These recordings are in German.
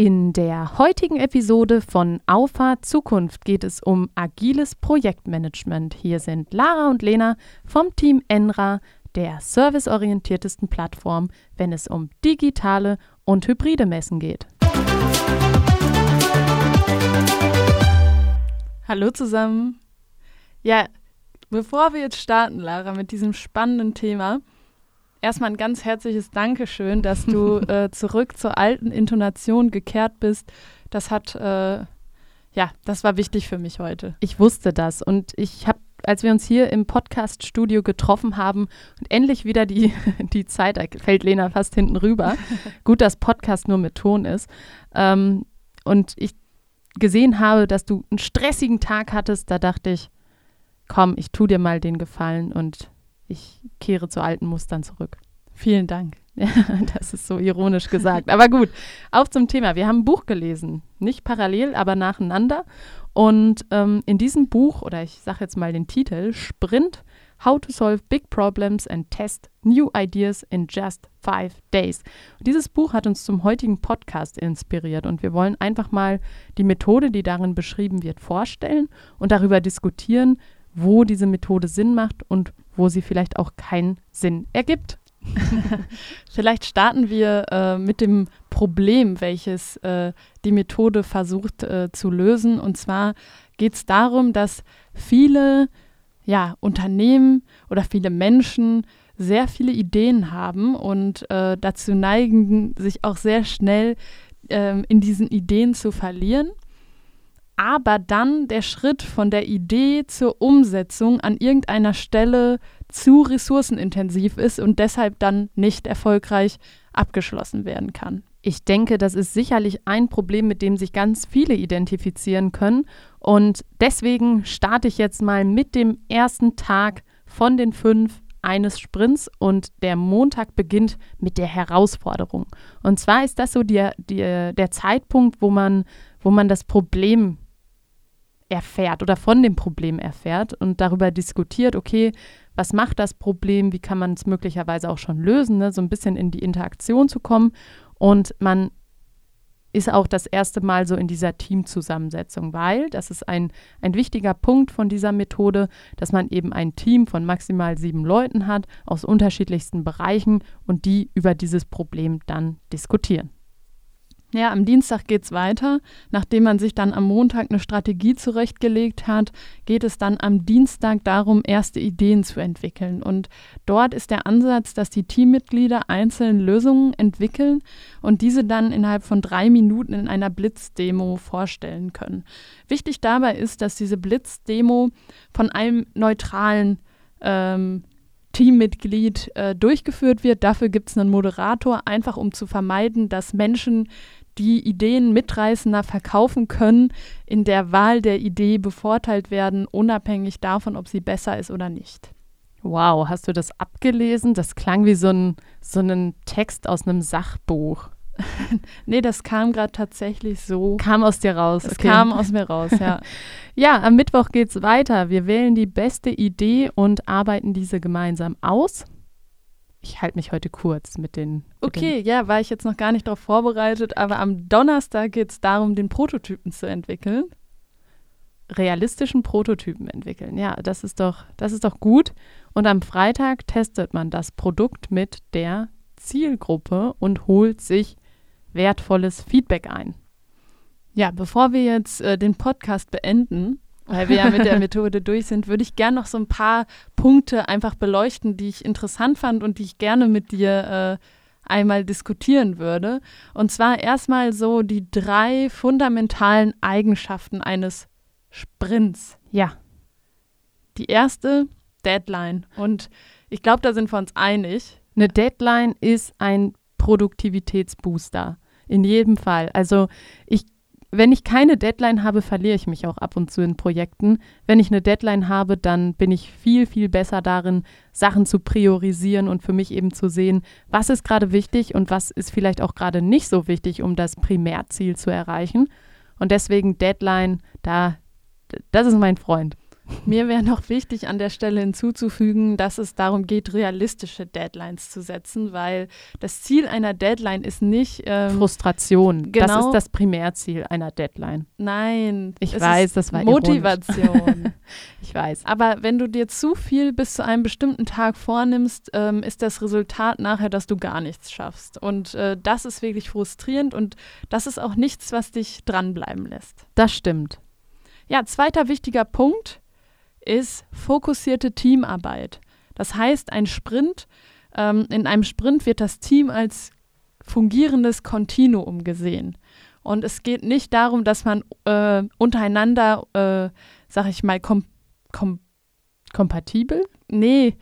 In der heutigen Episode von Auffahrt Zukunft geht es um agiles Projektmanagement. Hier sind Lara und Lena vom Team Enra, der serviceorientiertesten Plattform, wenn es um digitale und hybride Messen geht. Hallo zusammen. Ja, bevor wir jetzt starten, Lara, mit diesem spannenden Thema, erstmal ein ganz herzliches Dankeschön, dass du äh, zurück zur alten Intonation gekehrt bist. Das hat, äh, ja, das war wichtig für mich heute. Ich wusste das und ich habe, als wir uns hier im Podcast-Studio getroffen haben und endlich wieder die, die Zeit, da fällt Lena fast hinten rüber. Gut, dass Podcast nur mit Ton ist. Ähm, und ich gesehen habe, dass du einen stressigen Tag hattest, da dachte ich, komm, ich tu dir mal den Gefallen und ich kehre zu alten Mustern zurück. Vielen Dank. Ja, das ist so ironisch gesagt. Aber gut, auf zum Thema. Wir haben ein Buch gelesen. Nicht parallel, aber nacheinander. Und ähm, in diesem Buch, oder ich sage jetzt mal den Titel, Sprint, How to Solve Big Problems and Test New Ideas in Just Five Days. Und dieses Buch hat uns zum heutigen Podcast inspiriert und wir wollen einfach mal die Methode, die darin beschrieben wird, vorstellen und darüber diskutieren, wo diese Methode Sinn macht und wo sie vielleicht auch keinen Sinn ergibt. vielleicht starten wir äh, mit dem Problem, welches äh, die Methode versucht äh, zu lösen. Und zwar geht es darum, dass viele ja, Unternehmen oder viele Menschen sehr viele Ideen haben und äh, dazu neigen, sich auch sehr schnell ähm, in diesen Ideen zu verlieren aber dann der Schritt von der Idee zur Umsetzung an irgendeiner Stelle zu ressourcenintensiv ist und deshalb dann nicht erfolgreich abgeschlossen werden kann. Ich denke, das ist sicherlich ein Problem, mit dem sich ganz viele identifizieren können. Und deswegen starte ich jetzt mal mit dem ersten Tag von den fünf eines Sprints und der Montag beginnt mit der Herausforderung. Und zwar ist das so die, die, der Zeitpunkt, wo man, wo man das Problem erfährt oder von dem Problem erfährt und darüber diskutiert, okay, was macht das Problem, wie kann man es möglicherweise auch schon lösen, ne? so ein bisschen in die Interaktion zu kommen. Und man ist auch das erste Mal so in dieser Teamzusammensetzung, weil das ist ein, ein wichtiger Punkt von dieser Methode, dass man eben ein Team von maximal sieben Leuten hat aus unterschiedlichsten Bereichen und die über dieses Problem dann diskutieren. Ja, am Dienstag geht es weiter. Nachdem man sich dann am Montag eine Strategie zurechtgelegt hat, geht es dann am Dienstag darum, erste Ideen zu entwickeln. Und dort ist der Ansatz, dass die Teammitglieder einzelne Lösungen entwickeln und diese dann innerhalb von drei Minuten in einer Blitzdemo vorstellen können. Wichtig dabei ist, dass diese Blitzdemo von einem neutralen ähm, Teammitglied äh, durchgeführt wird. Dafür gibt es einen Moderator, einfach um zu vermeiden, dass Menschen die Ideen mitreißender verkaufen können, in der Wahl der Idee bevorteilt werden, unabhängig davon, ob sie besser ist oder nicht. Wow, hast du das abgelesen? Das klang wie so ein, so ein Text aus einem Sachbuch. nee, das kam gerade tatsächlich so. Kam aus dir raus. Es okay. kam aus mir raus, ja. ja, am Mittwoch geht es weiter. Wir wählen die beste Idee und arbeiten diese gemeinsam aus. Ich halte mich heute kurz mit den. Okay, mit den ja, war ich jetzt noch gar nicht darauf vorbereitet, aber am Donnerstag geht es darum, den Prototypen zu entwickeln. Realistischen Prototypen entwickeln. Ja, das ist doch, das ist doch gut. Und am Freitag testet man das Produkt mit der Zielgruppe und holt sich wertvolles Feedback ein. Ja, bevor wir jetzt äh, den Podcast beenden, weil wir ja mit der Methode durch sind, würde ich gerne noch so ein paar Punkte einfach beleuchten, die ich interessant fand und die ich gerne mit dir äh, einmal diskutieren würde. Und zwar erstmal so die drei fundamentalen Eigenschaften eines Sprints. Ja. Die erste, Deadline. Und ich glaube, da sind wir uns einig. Eine Deadline ist ein Produktivitätsbooster. In jedem Fall. Also ich wenn ich keine Deadline habe, verliere ich mich auch ab und zu in Projekten. Wenn ich eine Deadline habe, dann bin ich viel, viel besser darin, Sachen zu priorisieren und für mich eben zu sehen, was ist gerade wichtig und was ist vielleicht auch gerade nicht so wichtig, um das Primärziel zu erreichen. Und deswegen Deadline, da, das ist mein Freund. Mir wäre noch wichtig, an der Stelle hinzuzufügen, dass es darum geht, realistische Deadlines zu setzen, weil das Ziel einer Deadline ist nicht ähm, Frustration. Genau, das ist das Primärziel einer Deadline. Nein, ich weiß, das war Motivation. ich weiß. Aber wenn du dir zu viel bis zu einem bestimmten Tag vornimmst, ähm, ist das Resultat nachher, dass du gar nichts schaffst. Und äh, das ist wirklich frustrierend und das ist auch nichts, was dich dranbleiben lässt. Das stimmt. Ja, zweiter wichtiger Punkt ist fokussierte Teamarbeit. Das heißt, ein Sprint, ähm, in einem Sprint wird das Team als fungierendes Kontinuum gesehen. Und es geht nicht darum, dass man äh, untereinander, äh, sag ich mal, kom kom kompatibel? Nee,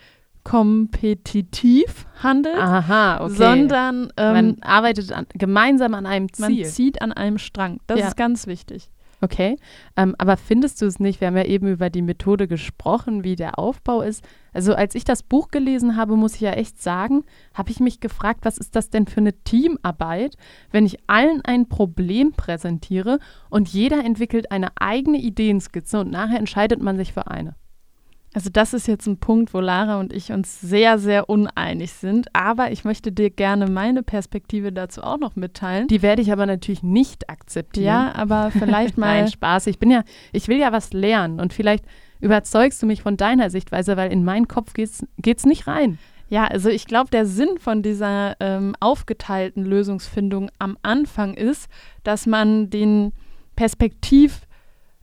kompetitiv handelt, Aha, okay. sondern ähm, man arbeitet an, gemeinsam an einem Ziel. Man zieht an einem Strang. Das ja. ist ganz wichtig. Okay, ähm, aber findest du es nicht? Wir haben ja eben über die Methode gesprochen, wie der Aufbau ist. Also als ich das Buch gelesen habe, muss ich ja echt sagen, habe ich mich gefragt, was ist das denn für eine Teamarbeit, wenn ich allen ein Problem präsentiere und jeder entwickelt eine eigene Ideenskizze und nachher entscheidet man sich für eine. Also das ist jetzt ein Punkt, wo Lara und ich uns sehr, sehr uneinig sind. Aber ich möchte dir gerne meine Perspektive dazu auch noch mitteilen. Die werde ich aber natürlich nicht akzeptieren. Ja, aber vielleicht mal. Nein, Spaß. Ich bin ja, ich will ja was lernen und vielleicht überzeugst du mich von deiner Sichtweise, weil in meinen Kopf geht es nicht rein. Ja, also ich glaube, der Sinn von dieser ähm, aufgeteilten Lösungsfindung am Anfang ist, dass man den Perspektiv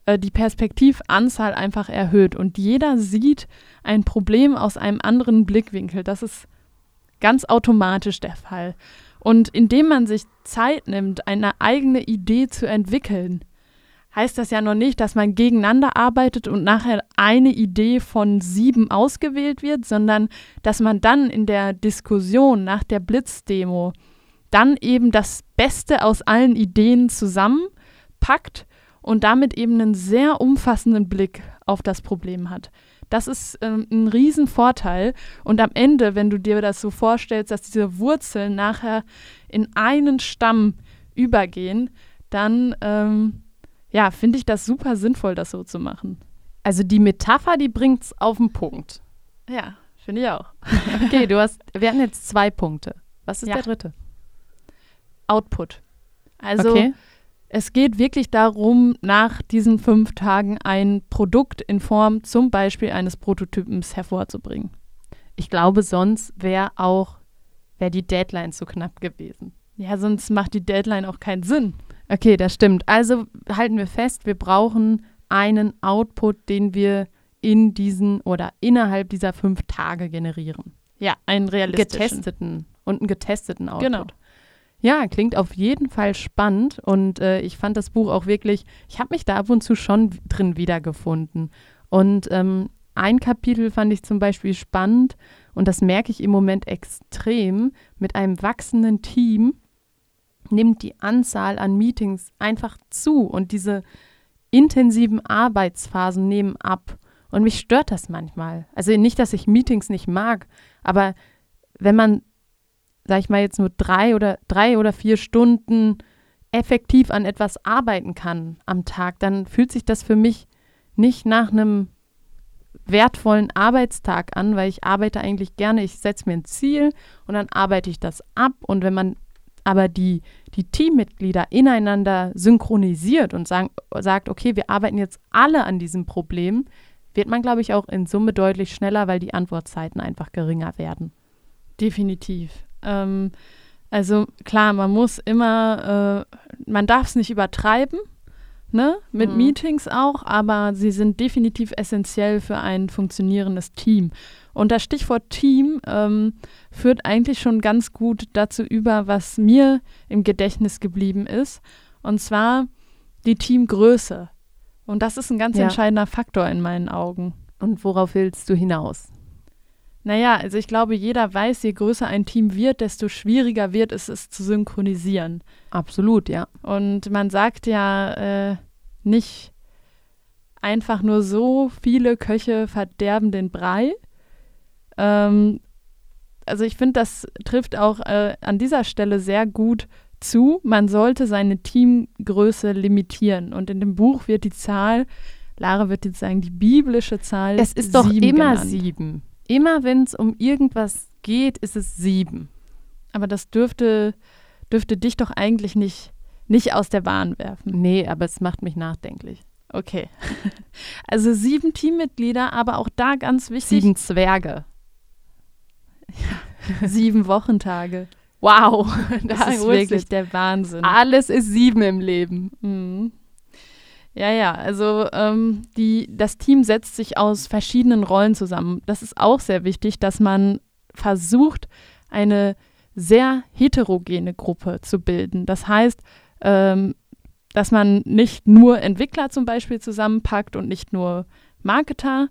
äh, die Perspektivanzahl einfach erhöht und jeder sieht ein Problem aus einem anderen Blickwinkel. Das ist ganz automatisch der Fall. Und indem man sich Zeit nimmt, eine eigene Idee zu entwickeln, heißt das ja noch nicht, dass man gegeneinander arbeitet und nachher eine Idee von sieben ausgewählt wird, sondern dass man dann in der Diskussion nach der Blitzdemo dann eben das Beste aus allen Ideen zusammenpackt und damit eben einen sehr umfassenden Blick auf das Problem hat. Das ist ähm, ein Riesenvorteil. Und am Ende, wenn du dir das so vorstellst, dass diese Wurzeln nachher in einen Stamm übergehen, dann ähm, ja, finde ich das super sinnvoll, das so zu machen. Also die Metapher, die bringt es auf den Punkt. Ja, finde ich auch. okay, du hast, wir hatten jetzt zwei Punkte. Was ist ja. der dritte? Output. Also okay. Es geht wirklich darum, nach diesen fünf Tagen ein Produkt in Form zum Beispiel eines Prototypens hervorzubringen. Ich glaube, sonst wäre auch wäre die Deadline zu knapp gewesen. Ja, sonst macht die Deadline auch keinen Sinn. Okay, das stimmt. Also halten wir fest, wir brauchen einen Output, den wir in diesen oder innerhalb dieser fünf Tage generieren. Ja, einen realistischen. Getesteten und einen getesteten Output. Genau. Ja, klingt auf jeden Fall spannend und äh, ich fand das Buch auch wirklich, ich habe mich da ab und zu schon drin wiedergefunden. Und ähm, ein Kapitel fand ich zum Beispiel spannend und das merke ich im Moment extrem. Mit einem wachsenden Team nimmt die Anzahl an Meetings einfach zu und diese intensiven Arbeitsphasen nehmen ab. Und mich stört das manchmal. Also nicht, dass ich Meetings nicht mag, aber wenn man sag ich mal jetzt nur drei oder drei oder vier Stunden effektiv an etwas arbeiten kann am Tag, dann fühlt sich das für mich nicht nach einem wertvollen Arbeitstag an, weil ich arbeite eigentlich gerne, ich setze mir ein Ziel und dann arbeite ich das ab. Und wenn man aber die, die Teammitglieder ineinander synchronisiert und sagen, sagt, okay, wir arbeiten jetzt alle an diesem Problem, wird man, glaube ich, auch in Summe deutlich schneller, weil die Antwortzeiten einfach geringer werden. Definitiv. Ähm, also klar, man muss immer, äh, man darf es nicht übertreiben, ne? Mit mhm. Meetings auch, aber sie sind definitiv essentiell für ein funktionierendes Team. Und das Stichwort Team ähm, führt eigentlich schon ganz gut dazu über, was mir im Gedächtnis geblieben ist. Und zwar die Teamgröße. Und das ist ein ganz ja. entscheidender Faktor in meinen Augen. Und worauf willst du hinaus? Naja, also ich glaube, jeder weiß, je größer ein Team wird, desto schwieriger wird es, es zu synchronisieren. Absolut, ja. Und man sagt ja äh, nicht einfach nur so, viele Köche verderben den Brei. Ähm, also ich finde, das trifft auch äh, an dieser Stelle sehr gut zu. Man sollte seine Teamgröße limitieren. Und in dem Buch wird die Zahl Lara wird jetzt sagen, die biblische Zahl. Es ist doch immer genannt. sieben. Immer wenn es um irgendwas geht, ist es sieben. Aber das dürfte, dürfte dich doch eigentlich nicht, nicht aus der Bahn werfen. Nee, aber es macht mich nachdenklich. Okay. Also sieben Teammitglieder, aber auch da ganz wichtig, Sieben Zwerge. sieben Wochentage. Wow, Das da ist wirklich der Wahnsinn. Alles ist sieben im Leben. Mhm. Ja, ja, also ähm, die, das Team setzt sich aus verschiedenen Rollen zusammen. Das ist auch sehr wichtig, dass man versucht, eine sehr heterogene Gruppe zu bilden. Das heißt, ähm, dass man nicht nur Entwickler zum Beispiel zusammenpackt und nicht nur Marketer,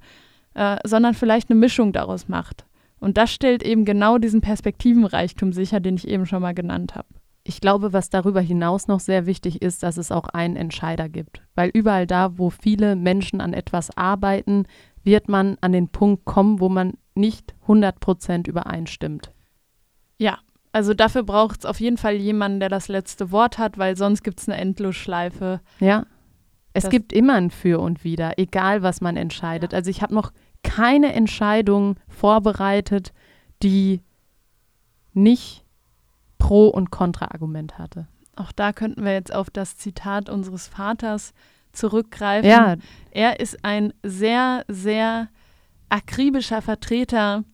äh, sondern vielleicht eine Mischung daraus macht. Und das stellt eben genau diesen Perspektivenreichtum sicher, den ich eben schon mal genannt habe. Ich glaube, was darüber hinaus noch sehr wichtig ist, dass es auch einen Entscheider gibt. Weil überall da, wo viele Menschen an etwas arbeiten, wird man an den Punkt kommen, wo man nicht 100% übereinstimmt. Also dafür braucht es auf jeden Fall jemanden, der das letzte Wort hat, weil sonst gibt es eine Endlosschleife. Ja. Es gibt immer ein Für und Wider, egal was man entscheidet. Also ich habe noch keine Entscheidung vorbereitet, die nicht Pro- und Kontraargument hatte. Auch da könnten wir jetzt auf das Zitat unseres Vaters zurückgreifen. Ja, Er ist ein sehr, sehr akribischer Vertreter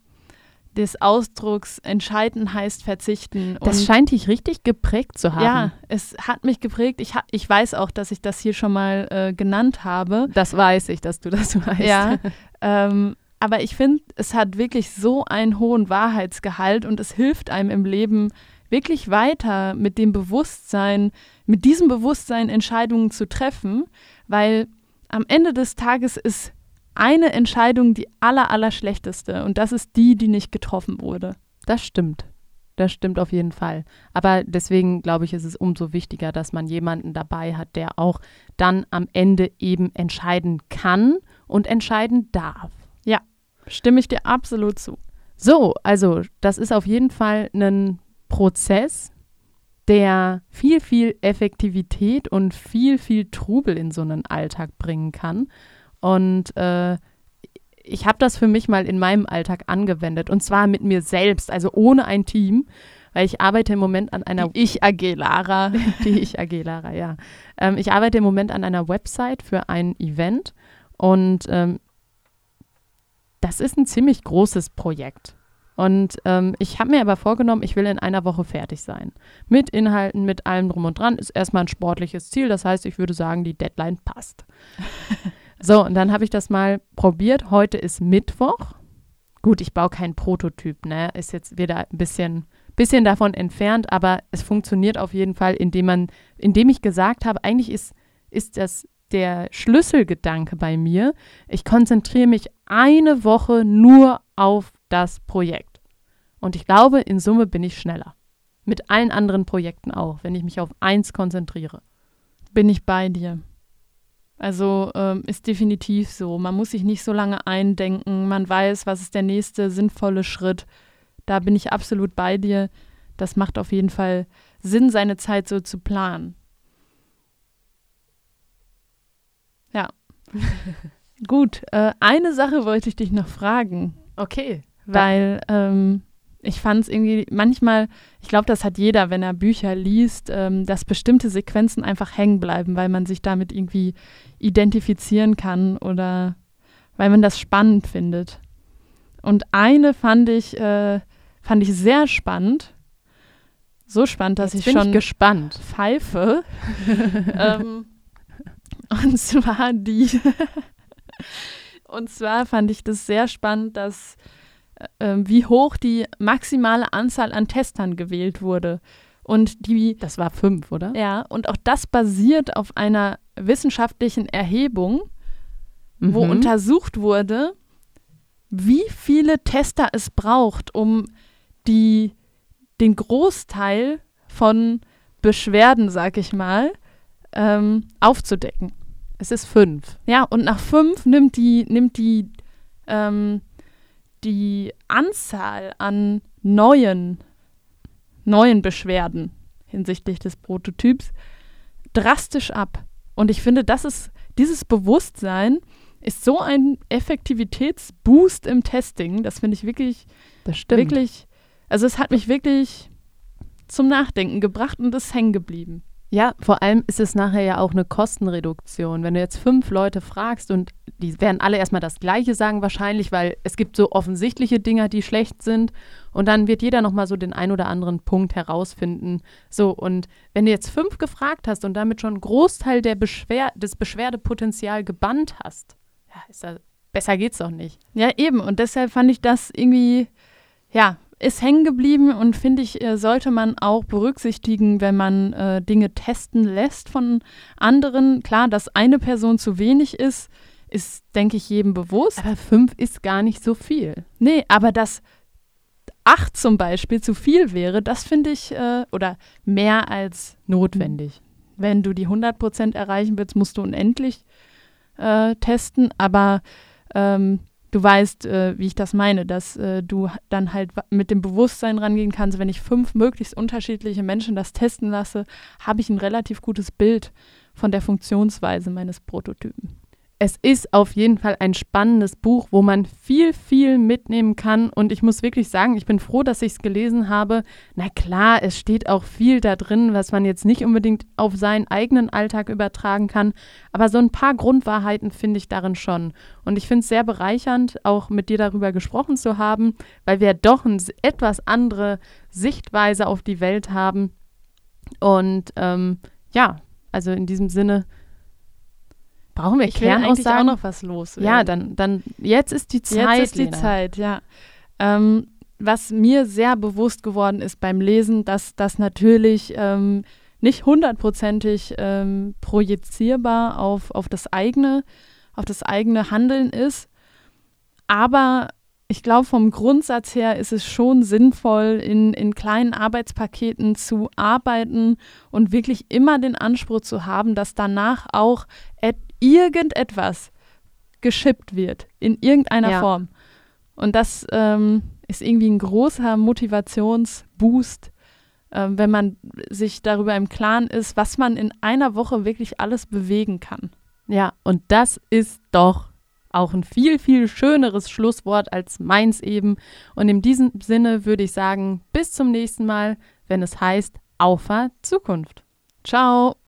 des Ausdrucks entscheiden heißt verzichten. das Und scheint dich richtig geprägt zu haben. ja, es hat mich geprägt. Ich, ha ich weiß auch, dass ich das hier schon mal äh, genannt habe. Das weiß ich, dass du das weißt. Ja, ähm, aber ich finde, es hat wirklich so einen hohen Wahrheitsgehalt und es hilft einem im Leben wirklich weiter mit dem Bewusstsein, mit diesem Bewusstsein Entscheidungen zu treffen, weil am Ende des Tages ist eine Entscheidung die aller, aller schlechteste und das ist die, die nicht getroffen wurde. Das stimmt. Das stimmt auf jeden Fall. Aber deswegen glaube ich, ist es umso wichtiger, dass man jemanden dabei hat, der auch dann am Ende eben entscheiden kann und entscheiden darf. Stimme ich dir absolut zu. So, also das ist auf jeden Fall ein Prozess, der viel, viel Effektivität und viel, viel Trubel in so einen Alltag bringen kann. Und äh, ich habe das für mich mal in meinem Alltag angewendet und zwar mit mir selbst, also ohne ein Team, weil ich arbeite im Moment an einer Die ich AG Lara. die ich AG Lara, ja. Ähm, ich arbeite im Moment an einer Website für ein Event und ähm, das ist ein ziemlich großes Projekt. Und ähm, ich habe mir aber vorgenommen, ich will in einer Woche fertig sein. Mit Inhalten, mit allem drum und dran. Ist erstmal ein sportliches Ziel. Das heißt, ich würde sagen, die Deadline passt. so, und dann habe ich das mal probiert. Heute ist Mittwoch. Gut, ich baue keinen Prototyp, ne? Ist jetzt wieder ein bisschen, bisschen davon entfernt, aber es funktioniert auf jeden Fall, indem man, indem ich gesagt habe, eigentlich ist, ist das der Schlüsselgedanke bei mir. Ich konzentriere mich eine Woche nur auf das Projekt. Und ich glaube, in Summe bin ich schneller. Mit allen anderen Projekten auch, wenn ich mich auf eins konzentriere. bin ich bei dir. Also ähm, ist definitiv so. Man muss sich nicht so lange eindenken. Man weiß, was ist der nächste sinnvolle Schritt. Da bin ich absolut bei dir. Das macht auf jeden Fall Sinn, seine Zeit so zu planen. Ja. Gut, äh, eine Sache wollte ich dich noch fragen, Okay. weil ähm, ich fand es irgendwie manchmal, ich glaube, das hat jeder, wenn er Bücher liest, ähm, dass bestimmte Sequenzen einfach hängen bleiben, weil man sich damit irgendwie identifizieren kann oder weil man das spannend findet. Und eine fand ich, äh, fand ich sehr spannend. So spannend, dass Jetzt ich schon ich gespannt. pfeife. ähm, und zwar die. und zwar fand ich das sehr spannend, dass äh, wie hoch die maximale Anzahl an Testern gewählt wurde. Und die, Das war fünf, oder? ja, und auch das basiert auf einer wissenschaftlichen Erhebung, wo Mhm. untersucht wurde, wie viele Tester es braucht, um die, den Großteil von Beschwerden, sag ich mal, ähm, aufzudecken. Es ist fünf. Ja, und nach fünf nimmt die, nimmt die, ähm, die Anzahl an neuen, neuen Beschwerden hinsichtlich des Prototyps drastisch ab. Und ich finde, das ist dieses Bewusstsein ist so ein Effektivitätsboost im Testing. Das finde ich wirklich, wirklich, also es hat mich wirklich zum Nachdenken gebracht und ist hängen geblieben. Ja, vor allem ist es nachher ja auch eine Kostenreduktion. Wenn du jetzt fünf Leute fragst und die werden alle erstmal das Gleiche sagen wahrscheinlich, weil es gibt so offensichtliche Dinge, die schlecht sind und dann wird jeder nochmal so den ein oder anderen Punkt herausfinden. So, und wenn du jetzt fünf gefragt hast und damit schon einen Großteil der Beschwer des Beschwerdepotenzial gebannt hast, ja, ist da, besser geht's doch nicht. Ja, eben. Und deshalb fand ich das irgendwie, ja, ist hängen geblieben und finde ich, äh, sollte man auch berücksichtigen, wenn man äh, Dinge testen lässt von anderen. Klar, dass eine Person zu wenig ist, ist, denke ich, jedem bewusst. Aber fünf ist gar nicht so viel. Nee, aber dass acht zum Beispiel zu viel wäre, das finde ich, äh, oder mehr als notwendig. Wenn du die 100% erreichen willst, musst du unendlich äh, testen, aber ähm, du weißt, äh, wie ich das meine, dass äh, du dann halt mit dem Bewusstsein rangehen kannst, wenn ich fünf möglichst unterschiedliche Menschen das testen lasse, habe ich ein relativ gutes Bild von der Funktionsweise meines Prototypen es ist auf jeden Fall ein spannendes Buch, wo man viel, viel mitnehmen kann. Und ich muss wirklich sagen, ich bin froh, dass ich es gelesen habe. Na klar, es steht auch viel da drin, was man jetzt nicht unbedingt auf seinen eigenen Alltag übertragen kann. Aber so ein paar Grundwahrheiten finde ich darin schon. Und ich finde es sehr bereichernd, auch mit dir darüber gesprochen zu haben, weil wir doch eine etwas andere Sichtweise auf die Welt haben. Und ähm, ja, also in diesem Sinne Brauchen wir ich eigentlich auch noch was los. Ja, dann, dann jetzt ist die Zeit. Jetzt ist die Lena. Zeit, ja. Ähm, was mir sehr bewusst geworden ist beim Lesen, dass das natürlich ähm, nicht hundertprozentig ähm, projizierbar auf, auf das eigene, auf das eigene Handeln ist. Aber ich glaube, vom Grundsatz her ist es schon sinnvoll, in, in kleinen Arbeitspaketen zu arbeiten und wirklich immer den Anspruch zu haben, dass danach auch et irgendetwas geschippt wird, in irgendeiner ja. Form. Und das ähm, ist irgendwie ein großer Motivationsboost, äh, wenn man sich darüber im Klaren ist, was man in einer Woche wirklich alles bewegen kann. Ja, und das ist doch auch ein viel, viel schöneres Schlusswort als meins eben. Und in diesem Sinne würde ich sagen, bis zum nächsten Mal, wenn es heißt Aufer Zukunft. Ciao!